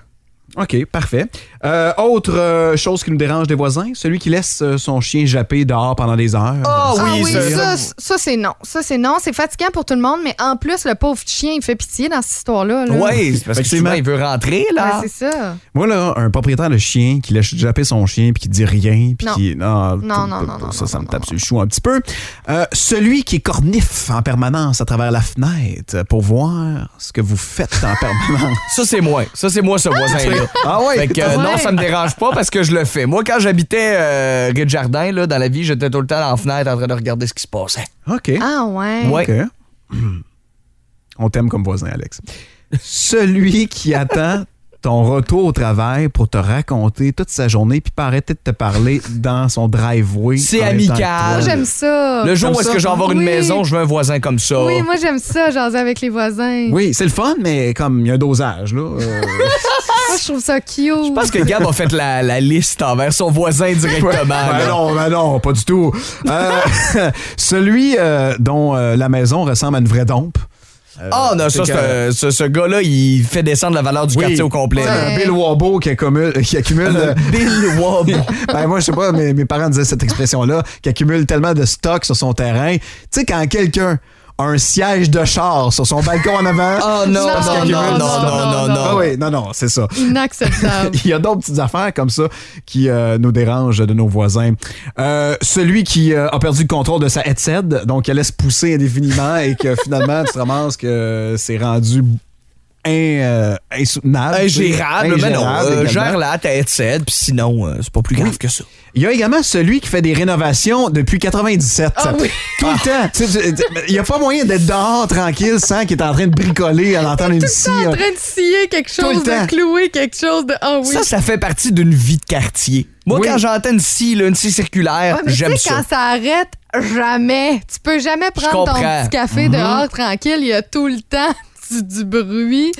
OK, parfait. Euh, autre euh, chose qui nous dérange des voisins, celui qui laisse euh, son chien japper dehors pendant des heures. Ah Ah oui, oui, ça- ça, ça, c'est non. Ça, c'est non. C'est fatigant pour tout le monde, mais en plus, le pauvre chien, il fait pitié dans cette histoire-là. là. Ouais, c'est parce que Effectivement. souvent, il veut rentrer, là. Ouais, c'est ça. Moi, là, un propriétaire de chien qui laisse japper son chien puis qui dit rien, puis Non. qui. Non, Non, non, non, Ça, ça me tape sur le chou un petit peu. Euh, celui qui est cornif en permanence à travers la fenêtre pour voir ce que vous faites en *laughs* permanence. Ça, c'est moi. Ça, c'est moi, ce voisin-là. Ah ouais? Fait que, euh, non, ça me dérange pas parce que je le fais. Moi, quand j'habitais euh, rue de Jardin, là, dans la vie, j'étais tout le temps dans la fenêtre en train de regarder ce qui se passait. OK. Ah, ouais. Ouais. OK. *clears throat* On t'aime comme voisin, Alex. Celui qui attend ton retour au travail pour te raconter toute sa journée puis pas arrêter de te parler dans son driveway. C'est amical. Moi, j'aime ça. Le jour où est-ce que je vais avoir une maison, je veux un voisin comme ça. Oui, moi, j'aime ça, jaser avec les voisins. Oui, c'est le fun, mais comme il y a un dosage, là. euh, *laughs* Moi, je trouve ça cute. Je pense que Gab a fait la, la liste envers son voisin directement. Ben non, ben non, pas du tout. Euh, *laughs* celui euh, dont euh, la maison ressemble à une vraie dompe. Ah non, ça, ce, ce gars-là, il fait descendre la valeur du Oui. quartier au complet. Bill Wabo qui accumule. Qui accumule Bill *laughs* Wob. ben moi, je sais pas, mais mes parents disaient cette expression-là, qui accumule tellement de stock sur son terrain. Tu sais, quand quelqu'un un siège de char sur son balcon en avant. Oh non, Parce non, non, non, non, non, non. Ah oui, non, non, c'est ça. Inacceptable. *laughs* Il y a d'autres petites affaires comme ça qui euh, nous dérangent de nos voisins. Euh, celui qui euh, a perdu le contrôle de sa headset, donc elle laisse pousser indéfiniment et que finalement tu te ramasses que c'est rendu in- euh, insoutenable. Ingérable, mais non. Euh, également. Gère-la, ta headset, puis sinon, euh, c'est pas plus grave que ça. Il y a également celui qui fait des rénovations depuis 97. Ah oui. Tout le temps. Tu- tu- Il n'y a pas moyen d'être dehors tranquille sans qu'il est en train de bricoler à l'entendre une scie. en train de scier quelque Tout chose, temps. de clouer quelque chose de. Ah oui. Ça, ça fait partie d'une vie de quartier. Moi, Oui. quand j'entends une scie, là, une scie circulaire, Ouais, j'aime sais, ça. quand ça arrête, jamais. Tu peux jamais prendre ton petit café dehors tranquille. Il y a tout le temps du, du bruit.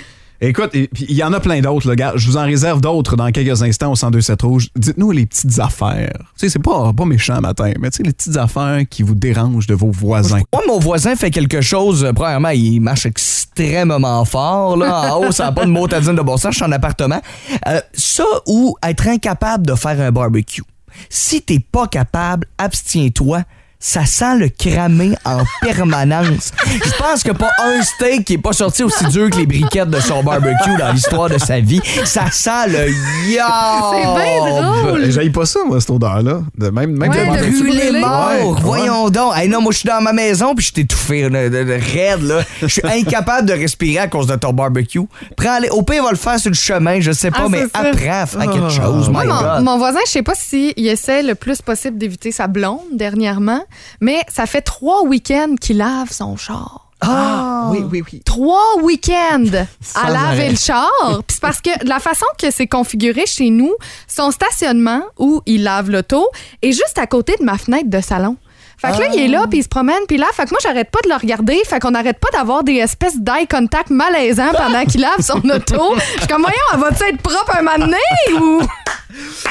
Écoute, il y en a plein d'autres, gars. Je vous en réserve d'autres dans quelques instants au 1027 Rouge. Dites-nous les petites affaires. Tu sais, c'est pas, pas méchant matin, mais tu sais, les petites affaires qui vous dérangent de vos voisins. Moi, mon voisin fait quelque chose. euh, Premièrement, il marche extrêmement fort. Là. En haut, ça n'a pas de motadine de bon sens. Je suis en appartement. Euh, ça ou être incapable de faire un barbecue. Si t'es pas capable, abstiens-toi. Ça sent le cramé en *laughs* permanence. Je pense que pas un steak qui est pas sorti aussi dur que les briquettes de son barbecue dans l'histoire de sa vie. Ça sent le C'est bien drôle. J'aille pas ça, moi, cette odeur-là. De même, même Ouais, de- brûlé. mort, Ouais. voyons donc. Hey, non, moi, je suis dans ma maison puis je suis étouffé là, de, de raide, là. Je suis incapable de respirer à cause de ton barbecue. Prends les, au pire, va le faire sur le chemin, je sais pas, Ah, mais apprends à faire quelque chose. Moi, My mon, God. mon voisin, je sais pas s'il essaie le plus possible d'éviter sa blonde dernièrement, mais ça fait trois week-ends qu'il lave son char. Ah, oui, oui, oui. Trois week-ends *laughs* à laver le char. *laughs* Puis c'est parce que de la façon que c'est configuré chez nous, son stationnement où il lave l'auto est juste à côté de ma fenêtre de salon. Fait que là, il est là, puis il se promène, puis là, fait que moi, j'arrête pas de le regarder. Fait qu'on arrête pas d'avoir des espèces d'eye contact malaisants pendant *laughs* qu'il lave son auto. Je suis comme, voyons, elle va-tu être propre un moment donné ou?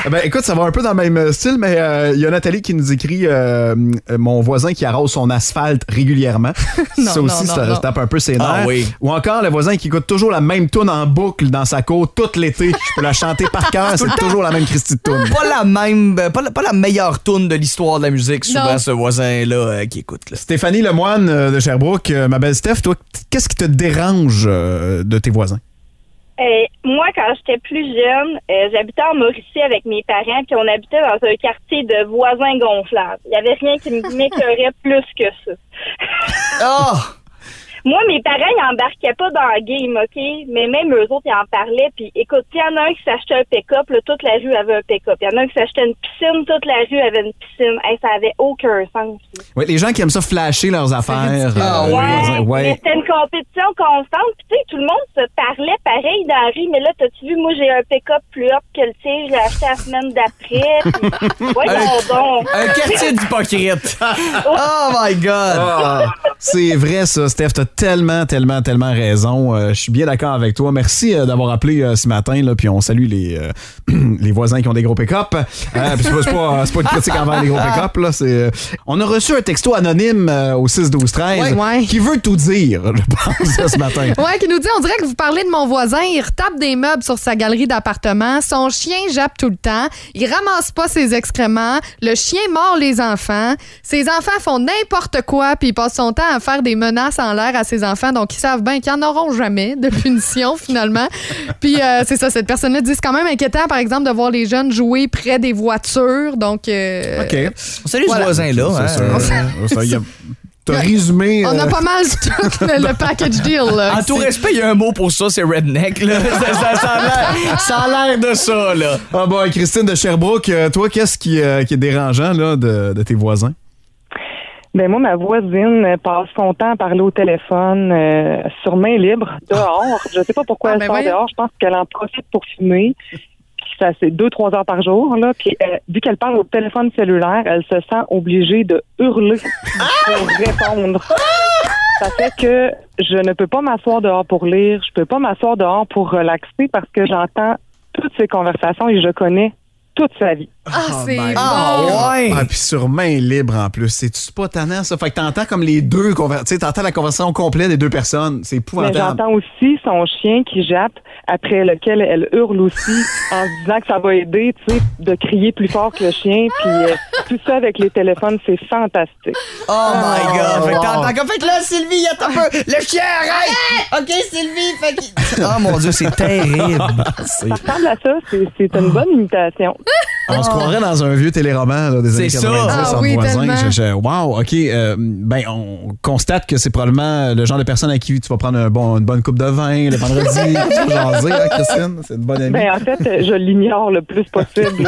Eh Ben, écoute, ça va un peu dans le même style, mais euh, il y a Nathalie qui nous écrit euh, euh, mon voisin qui arrose son asphalte régulièrement. *laughs* Non, ça aussi, non, ça non, tape un peu ses nerfs. Ah oui. Ou encore le voisin qui écoute toujours la même tune en boucle dans sa cour tout l'été. Je peux la chanter par *laughs* cœur, c'est toujours la même Christie de tune. Pas la même, euh, pas la, pas la meilleure tune de l'histoire de la musique, souvent, Non. ce voisin-là euh, qui écoute. là. Stéphanie Lemoine euh, de Sherbrooke, euh, ma belle Steph, toi, qu'est-ce qui te dérange euh, de tes voisins? Euh, moi, quand j'étais plus jeune, euh, j'habitais en Mauricie avec mes parents, puis on habitait dans un quartier de voisins gonflables. Il y avait rien qui *laughs* m'écœurait plus que ça. Ah! Moi, mes parents, ils embarquaient pas dans le game, OK? Mais même eux autres, ils en parlaient. Puis écoute, il y en a un qui s'achetait un pick-up, là, toute la rue avait un pick-up. Il y en a un qui s'achetait une piscine, toute la rue avait une piscine. Hey, ça avait aucun sens. Ouais, les gens qui aiment ça flasher leurs affaires. Ah, oui. Mais ouais. c'était une compétition constante. Puis tu sais, tout le monde se parlait pareil dans la rue. Mais là, t'as-tu vu, moi, j'ai un pick-up plus hot que le tien. Je l'ai acheté la semaine d'après. Puis, *laughs* Voyons donc. Un quartier d'hypocrite. *laughs* oh my God! Ah, c'est vrai ça, Steph, t'as tellement, tellement, tellement raison. Euh, je suis bien d'accord avec toi. Merci euh, d'avoir appelé euh, ce matin, là, puis on salue les, *clears throat* les voisins qui ont des gros pick-up. C'est pas, pas, une critique envers les gros pick-up. On a reçu un texto anonyme au 6-12-13 Ouais, ouais. qui veut tout dire, je pense, ce matin. *laughs* Ouais, qui nous dit, on dirait que vous parlez de mon voisin, il retape des meubles sur sa galerie d'appartement, son chien jappe tout le temps, il ramasse pas ses excréments, le chien mord les enfants, ses enfants font n'importe quoi, puis il passe son temps à faire des menaces en l'air à ses enfants, donc ils savent bien qu'ils n'en auront jamais de punition *laughs* finalement. Puis euh, c'est ça, cette personne-là dit, c'est quand même inquiétant, par exemple, de voir les jeunes jouer près des voitures, donc... euh, OK. On salue Voilà. ce voisin-là. hein. C'est ça. *laughs* Ça, y a- T'as résumé. On a euh, pas mal *laughs* tout le, le package deal. Là. En tout respect, il y a un mot pour ça, c'est redneck. Là. ça, ça- ça a l'air- ça a l'air de ça. Là. Ah bon, Christine de Sherbrooke, toi, qu'est-ce qui, euh, qui est dérangeant là, de, de tes voisins? Ben moi, ma voisine passe son temps à parler au téléphone euh, sur main libre, dehors. *laughs* Je sais pas pourquoi Ah, elle ben sort voyons. dehors. Je pense qu'elle en profite pour fumer. Puis ça, c'est deux, trois heures par jour. Là. Puis euh, vu qu'elle parle au téléphone cellulaire, elle se sent obligée de hurler *laughs* pour répondre. Ça fait que je ne peux pas m'asseoir dehors pour lire. Je peux pas m'asseoir dehors pour relaxer parce que j'entends toutes ces conversations et je connais toute sa vie. Ah, c'est bon. Ah, ouais. Ah, puis sur main libre en plus. C'est-tu pas tannant, ça? Fait que t'entends comme les deux conversations. Tu sais, t'entends la conversation complète des deux personnes. C'est Mais épouvantable. j'entends aussi son chien qui jappe, après lequel elle hurle aussi en se disant que ça va aider, tu sais, de crier plus fort que le chien. Puis euh, tout ça avec les téléphones, c'est fantastique. Oh my God. Fait que t'entends comme, fait que là, Sylvie, attends un peu. Le chien, arrête. OK, Sylvie. Fait que... Oh mon Dieu, c'est terrible. *laughs* Ça ressemble à ça, c'est c'est une bonne imitation. On se croirait dans un vieux téléroman là, des années C'est ça. 90 Ah oui, voisin. Je- je- wow, OK. euh, ben, on constate que c'est probablement le genre de personne à qui tu vas prendre un bon, une bonne coupe de vin le vendredi. *laughs* tu vas jaser, hein, Christine? C'est une bonne amie. Ben, en fait, je l'ignore le plus possible. *laughs*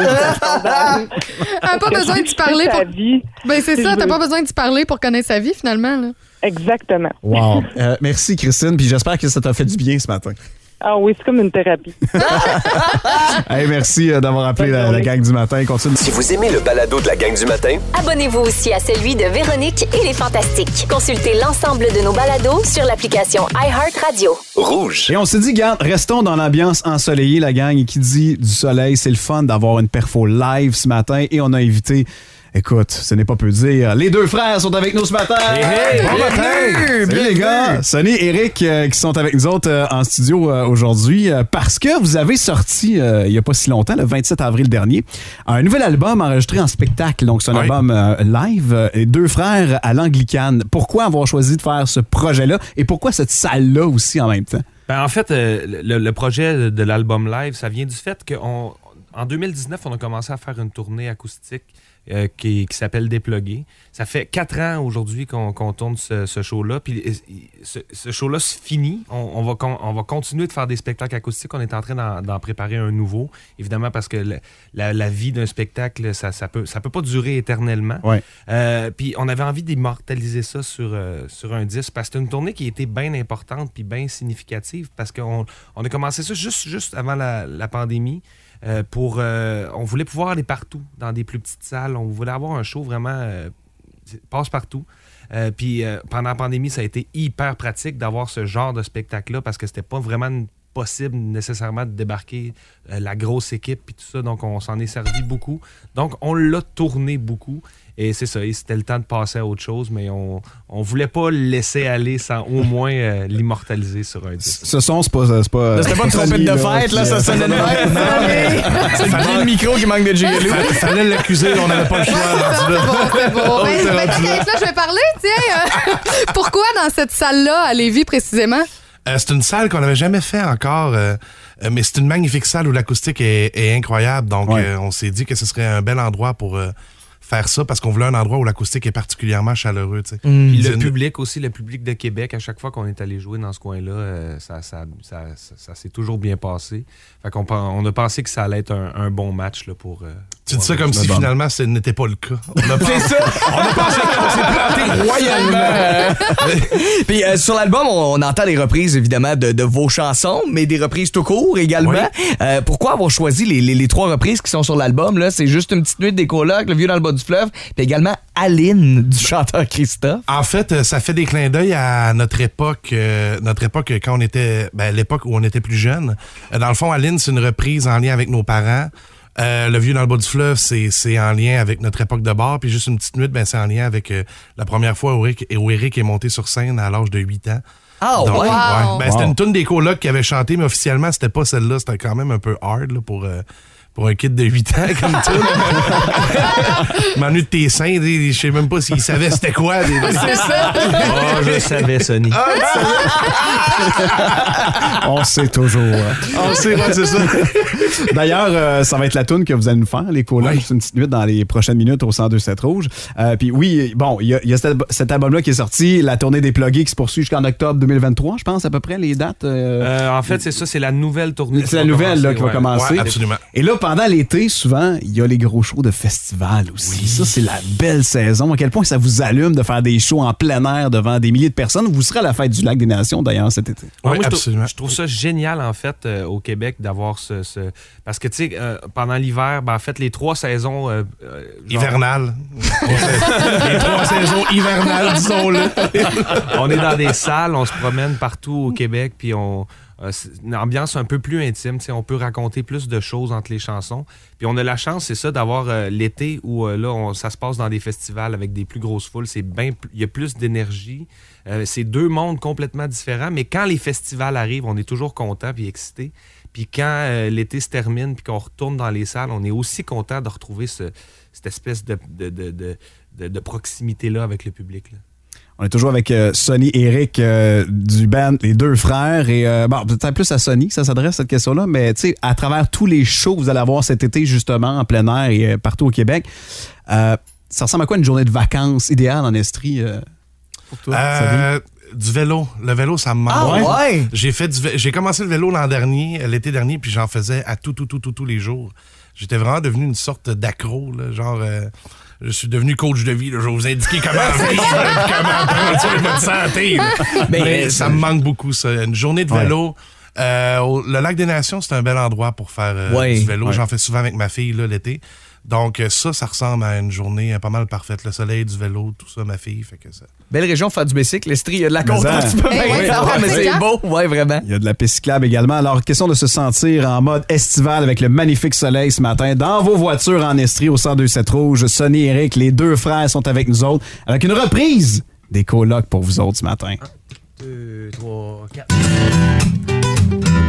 Ah, pas besoin d'y parler pour. Sa vie. Ben, c'est si ça, t'as pas besoin d'y parler pour connaître sa vie, finalement. Là. Exactement. Wow. Euh, merci, Christine. Puis j'espère que ça t'a fait du bien ce matin. Ah oui, c'est comme une thérapie. *laughs* Hey, merci euh, d'avoir appelé la, la gang du matin. Continue. Si vous aimez le balado de la gang du matin, Abonnez-vous aussi à celui de Véronique et les Fantastiques. Consultez l'ensemble de nos balados sur l'application iHeartRadio. rouge. Et on s'est dit, garde, restons dans l'ambiance ensoleillée, la gang. Et qui dit du soleil, c'est le fun d'avoir une perfo live ce matin. Et on a invité Écoute, ce n'est pas peu dire. Les deux frères sont avec nous ce matin. hey, bon bienvenue, matin. Bienvenue. les gars. Sonny et Eric euh, qui sont avec nous autres euh, en studio euh, aujourd'hui parce que vous avez sorti il n'y a pas si longtemps, le 27 avril dernier, un nouvel album enregistré en spectacle. Donc c'est un Oui. album live et deux frères à l'anglicane. Pourquoi avoir choisi de faire ce projet-là et pourquoi cette salle-là aussi en même temps? Ben, en fait, le, le projet de l'album live, ça vient du fait qu'en 2019, on a commencé à faire une tournée acoustique euh, qui, qui s'appelle Déplugué. Ça fait quatre ans aujourd'hui qu'on qu'on tourne ce, ce show-là. Puis euh, ce, ce show-là se finit. On, on va, on va continuer de faire des spectacles acoustiques. On est en train d'en préparer un nouveau. Évidemment, parce que la, la vie d'un spectacle, ça, ça peut, ça peut pas durer éternellement. Ouais. Euh, puis on avait envie d'immortaliser ça sur, euh, sur un disque parce que c'est une tournée qui était bien importante puis bien significative parce qu'on on a commencé ça juste, juste avant la, la pandémie. Euh, euh, on voulait pouvoir aller partout, dans des plus petites salles. On voulait avoir un show vraiment euh, passe-partout. Euh, puis pendant la pandémie, ça a été hyper pratique d'avoir ce genre de spectacle-là parce que c'était pas vraiment possible nécessairement de débarquer la grosse équipe puis tout ça. Donc, on s'en est servi beaucoup. Donc, on l'a tourné beaucoup. Et c'est ça, c'était le temps de passer à autre chose, mais on on voulait pas le laisser aller sans au moins euh, l'immortaliser sur un disque. Ce son, c'est pas. C'est pas, C'était pas une trompette de fête, là, *laughs* ça sonnait de même. C'est le le micro qui manque de jiggle. Fallait- Fallait l'accuser, on n'avait pas le choix. Bon, c'est bon. On Ben, ben, là. je vais parler, tiens. euh, *laughs* pourquoi dans cette salle-là, à Lévis précisément? Euh, c'est une salle qu'on n'avait jamais fait encore, euh, euh, mais c'est une magnifique salle où l'acoustique est, est incroyable. Donc, Ouais. euh, on s'est dit que ce serait un bel endroit pour euh, faire ça parce qu'on voulait un endroit où l'acoustique est particulièrement chaleureux. tu sais. Puis C'est le une- public aussi, le public de Québec, à chaque fois qu'on est allé jouer dans ce coin-là, euh, ça, ça, ça, ça- ça s'est toujours bien passé. Fait qu'on on a pensé que ça allait être un, un bon match là, pour. euh, Tu dis ça comme si finalement ce n'était pas le cas. On a pensé- ça. on a pensé qu'on s'est planté *laughs* royalement. Puis euh, sur l'album, on, on entend des reprises évidemment de, de vos chansons, mais des reprises tout court également. Oui. Euh, pourquoi avoir choisi les, les- les trois reprises qui sont sur l'album là? C'est juste une petite nuit des colocs, le vieux dans le bas du fleuve, puis également Aline du chanteur Christophe. En fait, euh, ça fait des clins d'œil à notre époque, euh, notre époque quand on était, ben, l'époque où on était plus jeune. Dans le fond, Aline, c'est une reprise en lien avec nos parents. Euh, le vieux dans le bas du fleuve, c'est, c'est en lien avec notre époque de bar. Puis juste une petite nuit, ben, c'est en lien avec euh, la première fois où Eric, où Eric est monté sur scène à l'âge de 8 ans. Ah Donc, ouais. Wow. Ben, C'était une tune des colocs qui avait chanté, mais officiellement, c'était pas celle-là. C'était quand même un peu hard là, pour, euh, pour un kid de 8 ans comme *laughs* tune. Manu de tes seins, je sais même pas s'il savait c'était quoi. des- C'est ça. Ah, je savais, Sonny. *laughs* On sait toujours. hein. On sait, ouais, c'est ça. D'ailleurs, euh, ça va être la toune que vous allez nous faire, les colocs, Oui. juste une petite minute dans les prochaines minutes au 102.7 Rouge. Euh, Puis oui, bon, il y a, il y a cet, al- cet album-là qui est sorti, la tournée des pluggés qui se poursuit jusqu'en octobre 2023, je pense, à peu près, les dates. euh, Euh, en fait, c'est ça, c'est la nouvelle tournée. c'est la nouvelle là, qui va commencer. Ouais, absolument. Et là, pendant l'été, souvent, il y a les gros shows de festival aussi. Ça, c'est la belle saison. À quel point ça vous allume de faire des shows en plein air devant des milliers de personnes. Vous serez à la fête du Lac des Nations, d'ailleurs, cet été. Oui, moi, je trou- absolument. Je trouve ça génial, en fait, euh, au Québec, d'avoir ce, ce- Parce que, tu sais, euh, pendant l'hiver, ben, en fait, les trois saisons... euh, euh, genre- Hivernal. *laughs* Les trois saisons hivernales, disons-le. on est dans des salles, on se promène partout au Québec, puis on... euh, une ambiance un peu plus intime, on peut raconter plus de choses entre les chansons. Puis on a la chance, c'est ça, d'avoir euh, l'été où euh, là, ça se passe dans des festivals avec des plus grosses foules. C'est bien, il y a plus d'énergie. C'est deux mondes complètement différents. Mais quand les festivals arrivent, on est toujours content puis excité. Puis quand l'été se termine puis qu'on retourne dans les salles, on est aussi content de retrouver ce- cette espèce de, de proximité-là avec le public. là. On est toujours avec euh, Sonny et Eric euh, du band Les Deux Frères. Et euh, bon, peut-être plus à Sonny que ça s'adresse cette question-là, mais tu sais, à travers tous les shows que vous allez avoir cet été, justement, en plein air et euh, partout au Québec, euh, ça ressemble à quoi une journée de vacances idéale en Estrie euh, pour toi? Euh, du vélo. Le vélo, ça me manque. Ah ouais? J'ai fait du vé- j'ai commencé le vélo l'an dernier, l'été dernier, puis j'en faisais à tout, tout, tout, tout, tous les jours. J'étais vraiment devenu une sorte d'accro, là, genre. Je suis devenu coach de vie. là. Je vais vous indiquer comment *laughs* vivre, comment prendre soin de votre santé. là. Mais, *laughs* Mais ça me manque beaucoup, ça. Une journée de vélo. Euh, le lac des Nations, c'est un bel endroit pour faire euh, Ouais. du vélo. Ouais. J'en fais souvent avec ma fille l'été. Donc, euh, ça, ça ressemble à une journée euh, pas mal parfaite. Le soleil, du vélo, tout ça, ma fille. Fait que ça. Belle région pour faire du bicycle. L'Estrie, il y a de la côte un petit peu. Eh mais c'est c'est quand? beau. Ouais, vraiment. Il y a de la piste cyclable également. Alors, question de se sentir en mode estival avec le magnifique soleil ce matin dans vos voitures en Estrie au 1027 Rouge. Sonny et Eric, les deux frères sont avec nous autres avec une reprise des colocs pour vous autres ce matin. 2, 3, 4.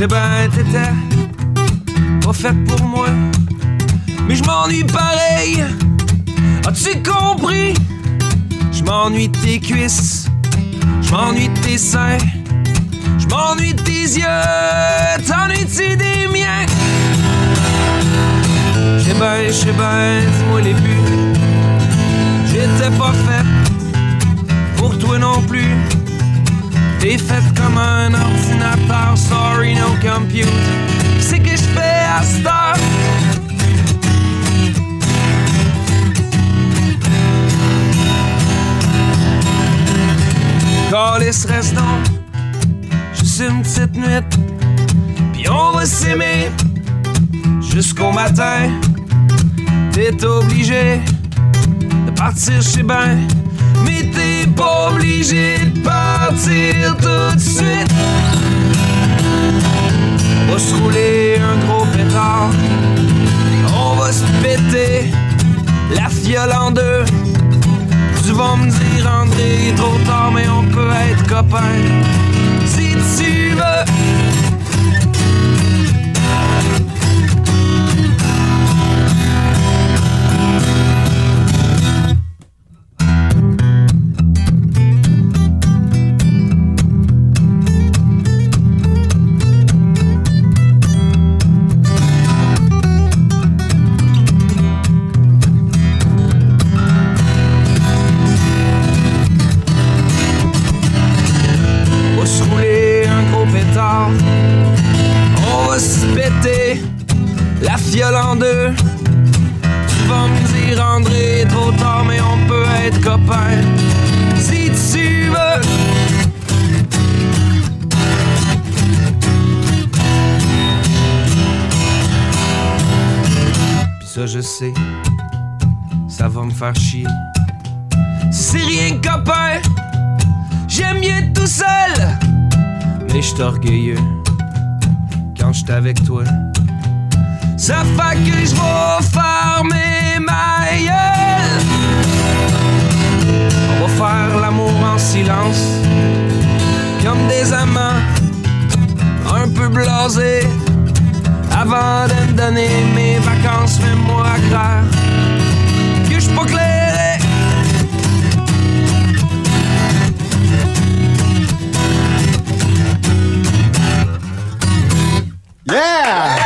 J'ai ben t'étais pas faite pour moi, mais je m'ennuie pareil. As-tu compris? Je m'ennuie de tes cuisses, je m'ennuie de tes seins, je m'ennuie de tes yeux, t'ennuies-tu des miens? J'ai ben, j'ai ben, dis-moi les buts. J'étais pas faite pour toi non plus. T'es faite comme un ordinateur, sorry no compute. C'est que je fais à cette heure? Calice, reste donc juste une petite nuit, puis on va s'aimer jusqu'au matin. T'es obligé de partir chez ben, mais t'es pas obligé tout de suite. On va se rouler un gros pétard, on va se péter la fiole en deux. Tu vas me dire, André, trop tard, mais on peut être copains. Si tu veux. Avec toi. Ça fait que je vais fermer ma gueule. On va faire l'amour en silence, comme des amants, un peu blasés. Avant de me donner mes vacances, fais-moi clair que je suis pas clair. Yeah!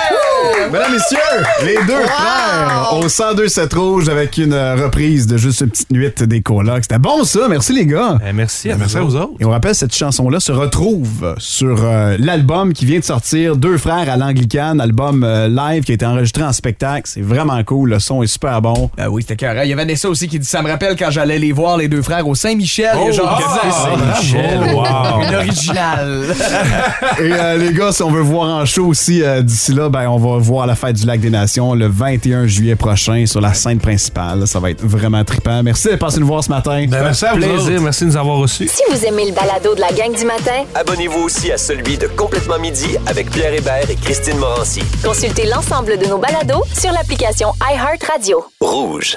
Mesdames, messieurs, les deux frères au 1027 Rouge avec une euh, reprise de juste une petite nuit des colocs. C'était bon ça, merci les gars. Eh, merci à Merci vous autres. Et on rappelle, cette chanson-là se retrouve sur euh, l'album qui vient de sortir, Deux frères à l'Anglicane, album euh, live qui a été enregistré en spectacle. C'est vraiment cool, le son est super bon. Ah oui, c'était carré. Il y a Vanessa aussi qui dit Ça me rappelle quand j'allais les voir, les deux frères, au Saint-Michel. a genre ans. Saint-Michel, wow. Une originale. *laughs* Et euh, les gars, si on veut voir en show aussi euh, d'ici là, ben, on va voir la fête du Lac des Nations le 21 juillet prochain sur la scène principale. Ça va être vraiment trippant. Merci de passer nous voir ce matin. Ben, merci à vous Plaisir, autres. merci de nous avoir reçus. Si vous aimez le balado de la gang du matin, Abonnez-vous aussi à celui de Complètement Midi avec Pierre Hébert et Christine Morancy. consultez l'ensemble de nos balados sur l'application iHeartRadio. Rouge.